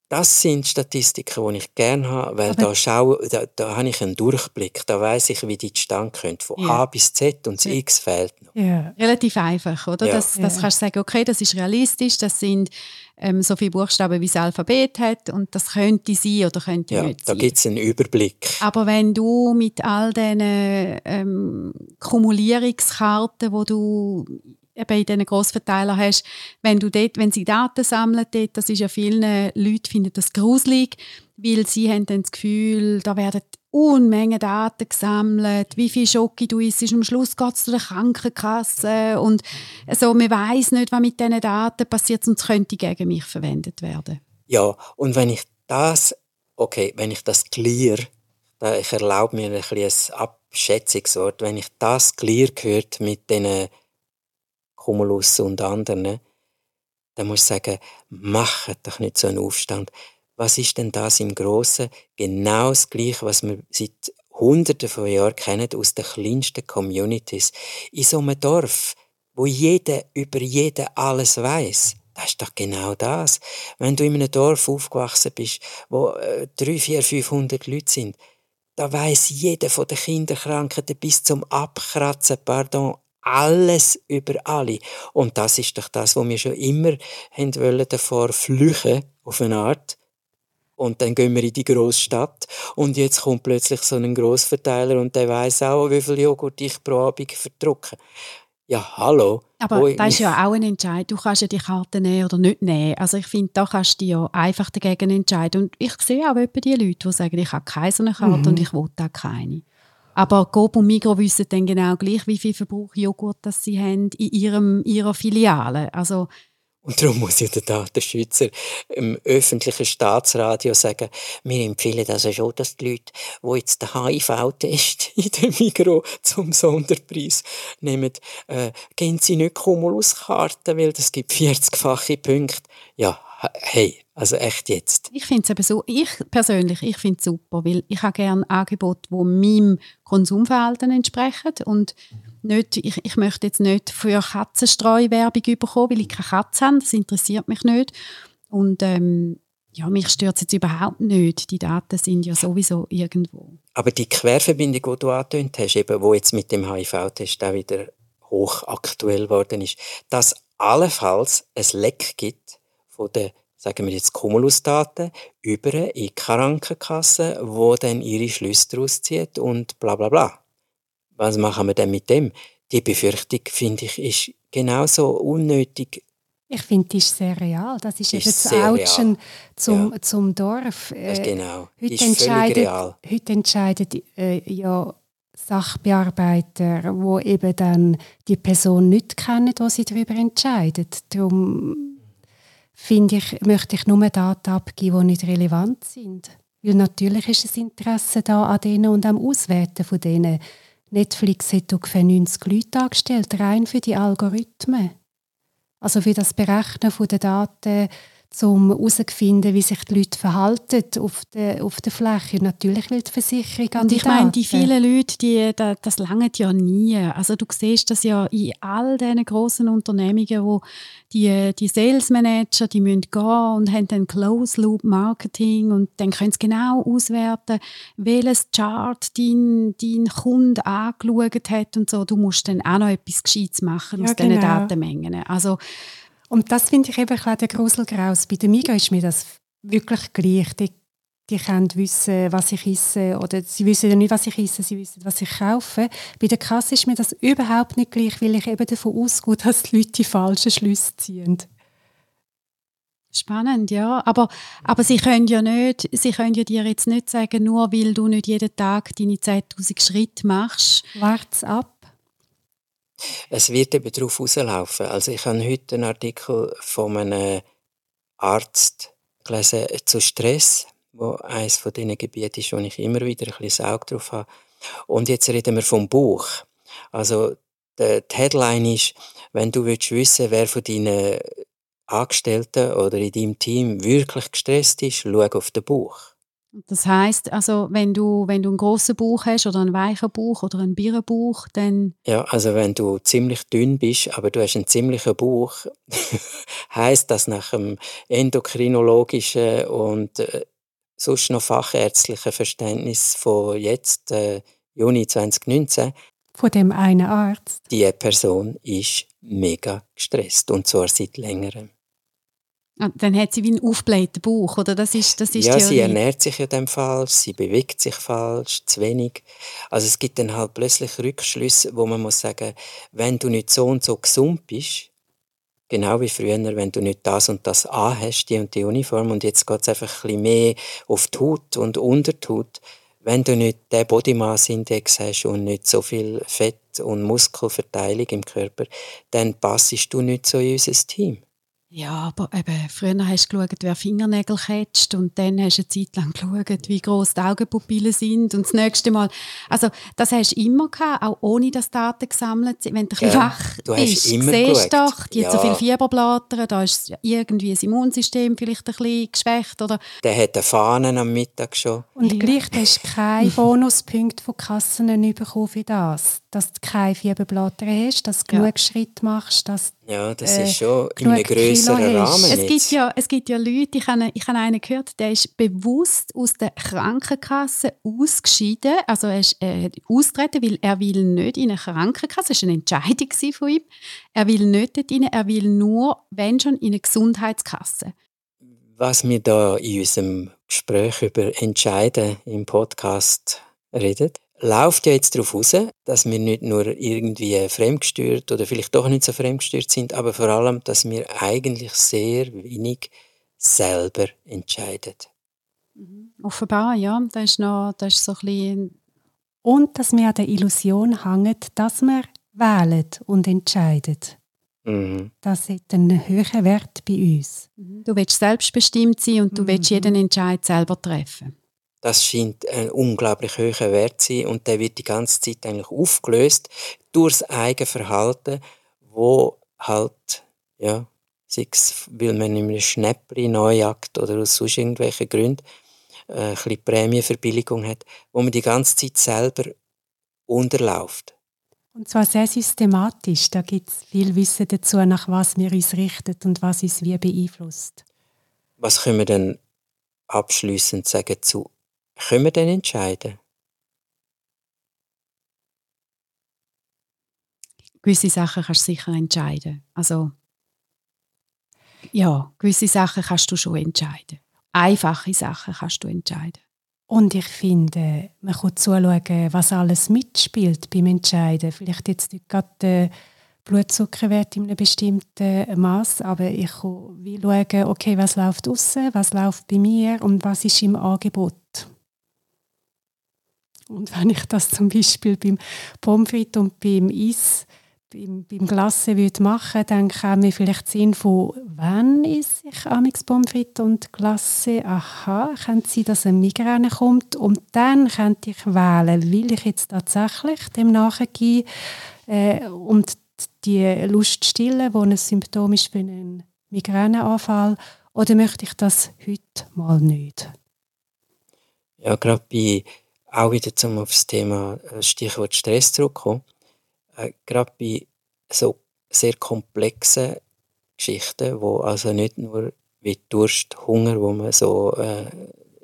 das sind Statistiken, die ich gerne habe, weil da, schau, da, da habe ich einen Durchblick. Da weiß ich, wie die zustande kommen. Von ja. A bis Z und das ja. X fehlt noch. Ja. Relativ einfach, oder? Ja. Das, das kannst du sagen, okay, das ist realistisch, das sind ähm, so viele Buchstaben, wie das Alphabet hat und das könnte sein oder könnte ja, nicht da sein. Da gibt es einen Überblick. Aber wenn du mit all diesen ähm, Kumulierungskarten, die du eben in diesen Grossverteilern hast, wenn du dort, wenn sie Daten sammeln dort, das ist ja vielen Leuten finden das gruselig, weil sie haben dann das Gefühl, da werden Unmengen Daten gesammelt, wie viel Schocke du isst, am Schluss geht es zu der Krankenkasse und also, man weiß nicht, was mit diesen Daten passiert es könnte gegen mich verwendet werden. Ja, und wenn ich das, okay, wenn ich das clear, ich erlaube mir ein ein Abschätzungswort, wenn ich das clear gehört mit diesen Cumulus und anderen, dann muss ich sagen, macht doch nicht so einen Aufstand. Was ist denn das im Großen? Genau das Gleiche, was wir seit Hunderten von Jahren kennen aus den kleinsten Communities. In so einem Dorf, wo jeder über jeden alles weiß. Das ist doch genau das. Wenn du in einem Dorf aufgewachsen bist, wo äh, 3, 4, 500 Leute sind, da weiß jeder von den Kinderkrankheiten bis zum Abkratzen, pardon, alles über alle. Und das ist doch das, was wir schon immer haben wollen, davor flüchen, auf eine Art. Und dann gehen wir in die grosse Stadt und jetzt kommt plötzlich so ein Grossverteiler und der weiß auch, wie viel Joghurt ich pro Abend verdrucke. Ja, hallo. Aber Ui. das ist ja auch ein Entscheid. Du kannst ja die Karte nehmen oder nicht nehmen. Also ich finde, da kannst du dich ja einfach dagegen entscheiden. Und ich sehe auch etwa die Leute, die sagen, ich habe keine so eine Karte mhm. und ich will auch keine. Aber Coop und Migros wissen dann genau gleich, wie viel Verbrauch Joghurt das sie haben in ihrem, ihrer Filiale. Also, und darum muss ja der Datenschützer im öffentlichen Staatsradio sagen, wir empfehlen also schon, dass die Leute, die jetzt den HIV-Test in dem Migros zum Sonderpreis nehmen, äh, gehen sie nicht Cumuluskarten, weil das gibt 40-fache Punkte. Ja, hey, also echt jetzt. Ich finde es eben so, ich persönlich, ich finde es super, weil ich habe gerne Angebote, die meinem Konsumverhalten entsprechen und nicht, ich, ich möchte jetzt nicht für Katzenstreuwerbung bekommen, weil ich keine Katze habe, das interessiert mich nicht und ähm, ja, mich stört es jetzt überhaupt nicht. Die Daten sind ja sowieso irgendwo. Aber die Querverbindung, die du angetönt hast, eben, wo jetzt mit dem HIV-Test auch wieder hochaktuell geworden ist, dass allenfalls ein Leck gibt von den sagen wir jetzt Cumulus-Daten, über eine Krankenkasse, wo dann ihre Schlüsse daraus zieht und bla bla bla. Was machen wir denn mit dem? Die Befürchtung, finde ich, ist genauso unnötig. Ich finde, die ist sehr real. Das ist, ist eben das Autschen zum, ja. zum Dorf. Äh, genau, heute ist entscheidet, real. Heute entscheidet äh, ja Sachbearbeiter, wo eben dann die Person nicht kennen, die sie darüber entscheiden. Darum finde ich, möchte ich nur Daten abgeben, die nicht relevant sind. Weil natürlich ist das Interesse da an denen und am Auswerten von denen. Netflix hat ungefähr 90 Leute angestellt, rein für die Algorithmen. Also für das Berechnen der Daten um herauszufinden, wie sich die Leute verhalten auf der, auf der Fläche. Natürlich will die Versicherung an Und ich meine, die vielen Leute, die, das, das lange ja nie. Also du siehst das ja in all diesen grossen Unternehmungen, wo die, die Sales Manager, die müssen gehen und haben dann Close-Loop-Marketing und dann können sie genau auswerten, welches Chart dein, dein Kunde angeschaut hat und so. Du musst dann auch noch etwas Gescheites machen ja, aus genau. diesen Datenmengen. Also und das finde ich eben auch der Gruselgraus. Bei der Miga ist mir das wirklich gleich. Die, die können wissen, was ich esse. Oder sie wissen ja nicht, was ich esse, sie wissen, was ich kaufe. Bei der Kasse ist mir das überhaupt nicht gleich, weil ich eben davon ausgehe, dass die Leute die falschen Schlüsse ziehen. Spannend, ja. Aber, aber sie können ja nicht, sie können ja dir jetzt nicht sagen, nur weil du nicht jeden Tag deine 10.000 Schritte machst. Wart's ab. Es wird eben darauf rauslaufen. Also ich habe heute einen Artikel von einem Arzt gelesen zu Stress, wo eines von diesen Gebieten ist, wo ich immer wieder ein bisschen Auge drauf habe. Und jetzt reden wir vom Buch. Also die Headline ist, wenn du willst wissen, wer von deinen Angestellten oder in deinem Team wirklich gestresst ist, schau auf den Buch. Das heißt, also wenn du wenn du einen großen Bauch hast oder einen weichen Bauch oder einen Birrenbauch, dann ja, also wenn du ziemlich dünn bist, aber du hast einen ziemlichen Bauch, heißt das nach dem endokrinologischen und äh, sonst noch fachärztlichen Verständnis von jetzt äh, Juni 2019 von dem einen Arzt. Die Person ist mega gestresst und zwar seit längerem. Ah, dann hat sie wie einen aufgeblähten Bauch, oder? Das ist, das ist ja, sie ernährt sich in dem falsch, sie bewegt sich falsch, zu wenig. Also es gibt dann halt plötzlich Rückschlüsse, wo man muss sagen, wenn du nicht so und so gesund bist, genau wie früher, wenn du nicht das und das anhast, die und die Uniform, und jetzt geht es einfach ein bisschen mehr auf die Haut und unter die Haut, wenn du nicht den Body Mass Index hast und nicht so viel Fett und Muskelverteilung im Körper, dann passest du nicht so in unser Team. Ja, aber eben, früher hast du geschaut, wer Fingernägel catcht und dann hast du eine Zeit lang geschaut, wie groß die Augenpupillen sind und das nächste Mal, also das hast du immer gehabt, auch ohne dass Daten gesammelt sind. Wenn du ein ja, wach du bist, siehst du doch, die ja. hat so viel Fieberblätter, da ist irgendwie das Immunsystem vielleicht ein bisschen geschwächt. Oder? Der hat eine Fahne am Mittag schon. Und ja. gleich hast du keinen Bonuspunkt von Kassen bekommen für das, dass du keine Fieberblätter hast, dass du ja. genug Schritt machst, dass ja, das äh, ist schon in einem grösseren Rahmen. Es gibt, ja, es gibt ja Leute, ich habe, ich habe einen gehört, der ist bewusst aus der Krankenkasse ausgeschieden, also er ist äh, austreten, weil er will nicht in eine Krankenkasse, das war eine Entscheidung von ihm, er will nicht dort rein, er will nur, wenn schon, in eine Gesundheitskasse. Was wir da in unserem Gespräch über Entscheiden im Podcast reden, läuft ja jetzt darauf raus, dass wir nicht nur irgendwie fremdgesteuert oder vielleicht doch nicht so fremdgesteuert sind, aber vor allem, dass wir eigentlich sehr wenig selber entscheiden. Mhm. Offenbar, ja. Das ist, noch, das ist so ein bisschen Und dass wir an der Illusion hängen, dass wir wählen und entscheiden. Mhm. Das hat einen höheren Wert bei uns. Mhm. Du willst selbstbestimmt sein und du mhm. willst jeden Entscheid selber treffen. Das scheint ein unglaublich hoher Wert zu sein und der wird die ganze Zeit eigentlich aufgelöst durch das eigene Verhalten, wo halt, ja, sei es, weil man in einem Schnäppli Neujagd oder aus sonst irgendwelchen Gründen äh, ein bisschen Prämienverbilligung hat, wo man die ganze Zeit selber unterläuft. Und zwar sehr systematisch. Da gibt es viel Wissen dazu, nach was wir uns richten und was uns wie beeinflusst. Was können wir denn abschließend sagen zu können wir dann entscheiden? Gewisse Sachen kannst du sicher entscheiden. Also, ja, gewisse Sachen kannst du schon entscheiden. Einfache Sachen kannst du entscheiden. Und ich finde, man kann zuschauen, was alles mitspielt beim Entscheiden. Vielleicht jetzt nicht gerade der Blutzuckerwert in einem bestimmten Maß, aber ich kann wie schauen, okay, was läuft außen, was läuft bei mir und was ist im Angebot. Und wenn ich das zum Beispiel beim Pommes frites und beim Eis, beim, beim Glasse würde machen, dann käme mir vielleicht Sinn von, wann ist ich amix Pommes frites und Glasse? Aha, könnte sein, dass eine Migräne kommt und dann könnte ich wählen, will ich jetzt tatsächlich dem nachgehen äh, und die Lust stillen, die ein Symptom ist für einen Migräneanfall, oder möchte ich das heute mal nicht? Ja, gerade bei auch wieder zum auf das Thema äh, Stichwort Stress zurückkommen. Äh, gerade bei so sehr komplexen Geschichten, wo also nicht nur wie Durst, Hunger, wo man so äh,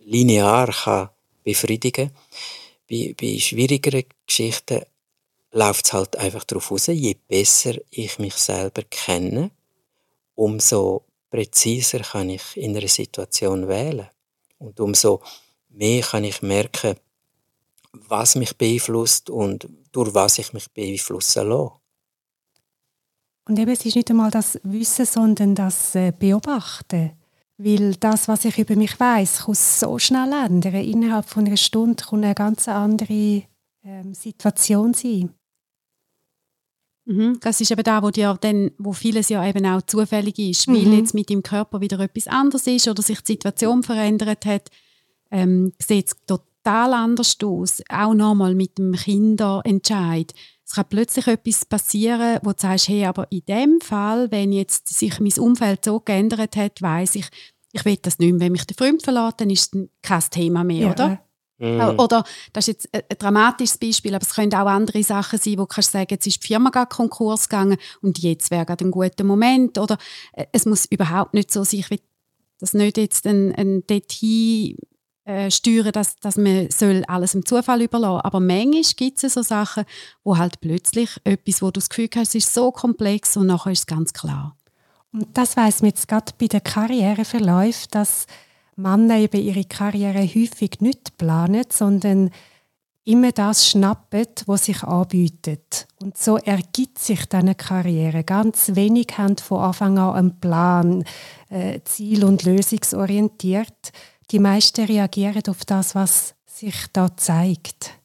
linear kann befriedigen kann. Bei, bei schwierigeren Geschichten läuft es halt einfach darauf raus, je besser ich mich selber kenne, umso präziser kann ich in einer Situation wählen. Und umso mehr kann ich merken, was mich beeinflusst und durch was ich mich beeinflussen lasse. Und eben, es ist nicht einmal das Wissen, sondern das äh, Beobachten. Weil das, was ich über mich weiß, kann so schnell ändern. Innerhalb von einer Stunde kann eine ganz andere ähm, Situation sein. Mhm. Das ist eben da, wo, dann, wo vieles ja eben auch zufällig ist, mhm. weil jetzt mit dem Körper wieder etwas anderes ist oder sich die Situation verändert hat, ähm, sieht es total anders aus. Auch nochmal mit dem Kinderentscheid. Es kann plötzlich etwas passieren, wo du sagst, hey, aber in dem Fall, wenn jetzt sich mein Umfeld so geändert hat, weiß ich, ich will das nicht mehr. Wenn mich der Freund verlässt, dann ist es kein Thema mehr, ja. oder? Mhm. Oder, das ist jetzt ein dramatisches Beispiel, aber es können auch andere Sachen sein, wo du kannst sagen, jetzt ist die Firma gerade Konkurs gegangen und jetzt wäre gerade ein guter Moment. Oder äh, es muss überhaupt nicht so sein, ich will das nicht jetzt ein, ein dorthin äh, steuern, dass, dass man soll alles im Zufall überlassen Aber manchmal gibt es so Sachen, wo halt plötzlich etwas, wo du das Gefühl hast, ist so komplex und nachher ist es ganz klar. Und das weiß man jetzt gerade bei den Karriereverläufen, dass Männer eben ihre Karriere häufig nicht planen, sondern immer das schnappen, was sich anbietet. Und so ergibt sich dann eine Karriere. Ganz wenig haben von Anfang an einen Plan, äh, ziel- und lösungsorientiert. Die meisten reagieren auf das, was sich da zeigt.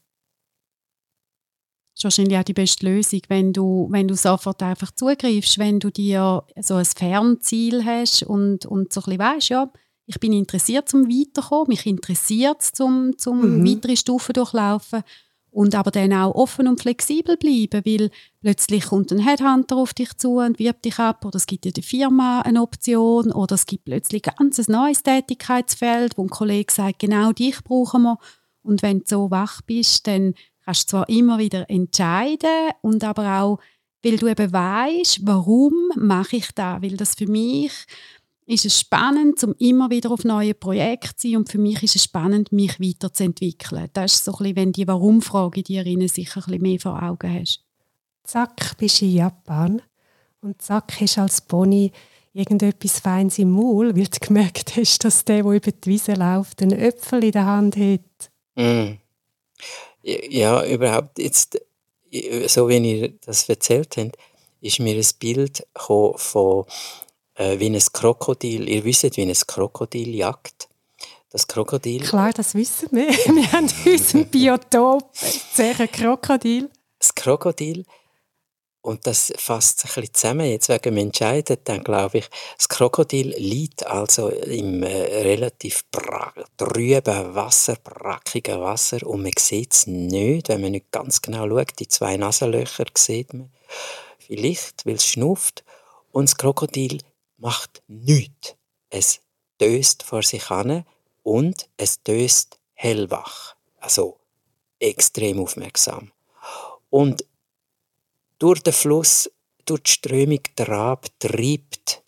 Das ist wahrscheinlich auch die beste Lösung, wenn du, wenn du sofort einfach zugreifst, wenn du dir so ein Fernziel hast und, und so ein bisschen weißt, ja, ich bin interessiert zum Weiterkommen, mich interessiert zum, zum mhm. weitere Stufen durchlaufen und aber dann auch offen und flexibel bleiben, weil plötzlich kommt ein Headhunter auf dich zu und wirbt dich ab oder es gibt ja der Firma eine Option oder es gibt plötzlich ein ganz neues Tätigkeitsfeld, wo ein Kollege sagt, genau dich brauchen wir. Und wenn du so wach bist, dann kannst du zwar immer wieder entscheiden und aber auch, weil du eben weißt, warum mache ich da, weil das für mich ist es spannend, um immer wieder auf neue Projekte zu sein und für mich ist es spannend, mich weiterzuentwickeln. Das ist so ein bisschen, wenn die Warum-Frage dir sicher ein bisschen mehr vor Augen hast. Zack, bist du in Japan und zack, hast als Pony irgendetwas Feines im Maul, weil du gemerkt hast, dass der, der über die Wiese läuft, einen Äpfel in der Hand hat. Mm. Ja, überhaupt jetzt, so wie ihr das erzählt habt, ist mir ein Bild von äh, wie ein Krokodil. Ihr wisst, wie ein Krokodil jagt. Das Krokodil. Klar, das wissen wir. Wir haben in unserem Biotop sehr ein Krokodil. Das Krokodil. Und das fasst sich ein bisschen zusammen. Jetzt wegen dem Entscheiden, dann glaube ich, das Krokodil liegt also im äh, relativ trüben Wasser, brackigen Wasser und man sieht es nicht, wenn man nicht ganz genau schaut. Die zwei Nasenlöcher sieht man vielleicht, weil es schnufft. Und das Krokodil macht nichts. Es döst vor sich an und es döst hellwach. Also extrem aufmerksam. Und durch den Fluss, durch die Strömung Trab treibt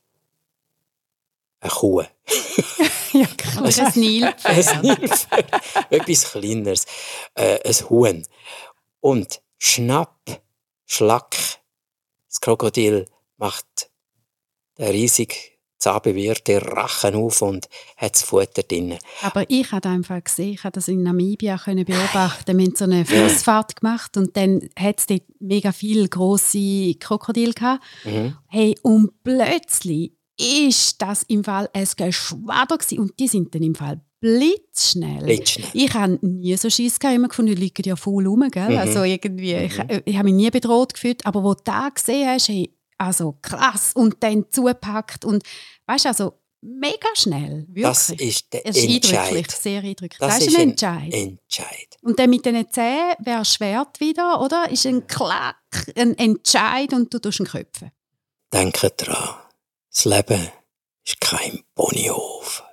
eine Kuh. ja, klar. ein Nilpferd. ein Nilpferd. Etwas Kleineres. Äh, ein Huhn. Und schnapp, schlack, das Krokodil macht ein riesig zahnbewehrte Rachen auf und hat das Futter drin. Aber ich habe einfach gesehen, ich habe das in Namibia können beobachten. Wir haben so eine Flussfahrt gemacht und dann hat es dort mega viele grosse Krokodile gehabt. Mhm. Hey, und plötzlich ist das im Fall ein Geschwader gewesen. und die sind dann im Fall blitzschnell. blitzschnell. Ich habe nie so Schiss gehabt, immer gefunden, die liegen ja voll rum, gell? Mhm. Also irgendwie, mhm. ich, ich habe mich nie bedroht gefühlt, aber wo du da gesehen hast, hey, also krass und dann zupackt und weißt also mega schnell, wirklich. Das ist der es ist Entscheid. eindrücklich, sehr eindrücklich. Das, das ist ein Entscheid. Entscheid. Und dann mit den Zähnen wäre Schwert wieder, oder? Ist ein Klack, ein Entscheid und du tust ihn köpfen. Denke dran, das Leben ist kein Ponyhof.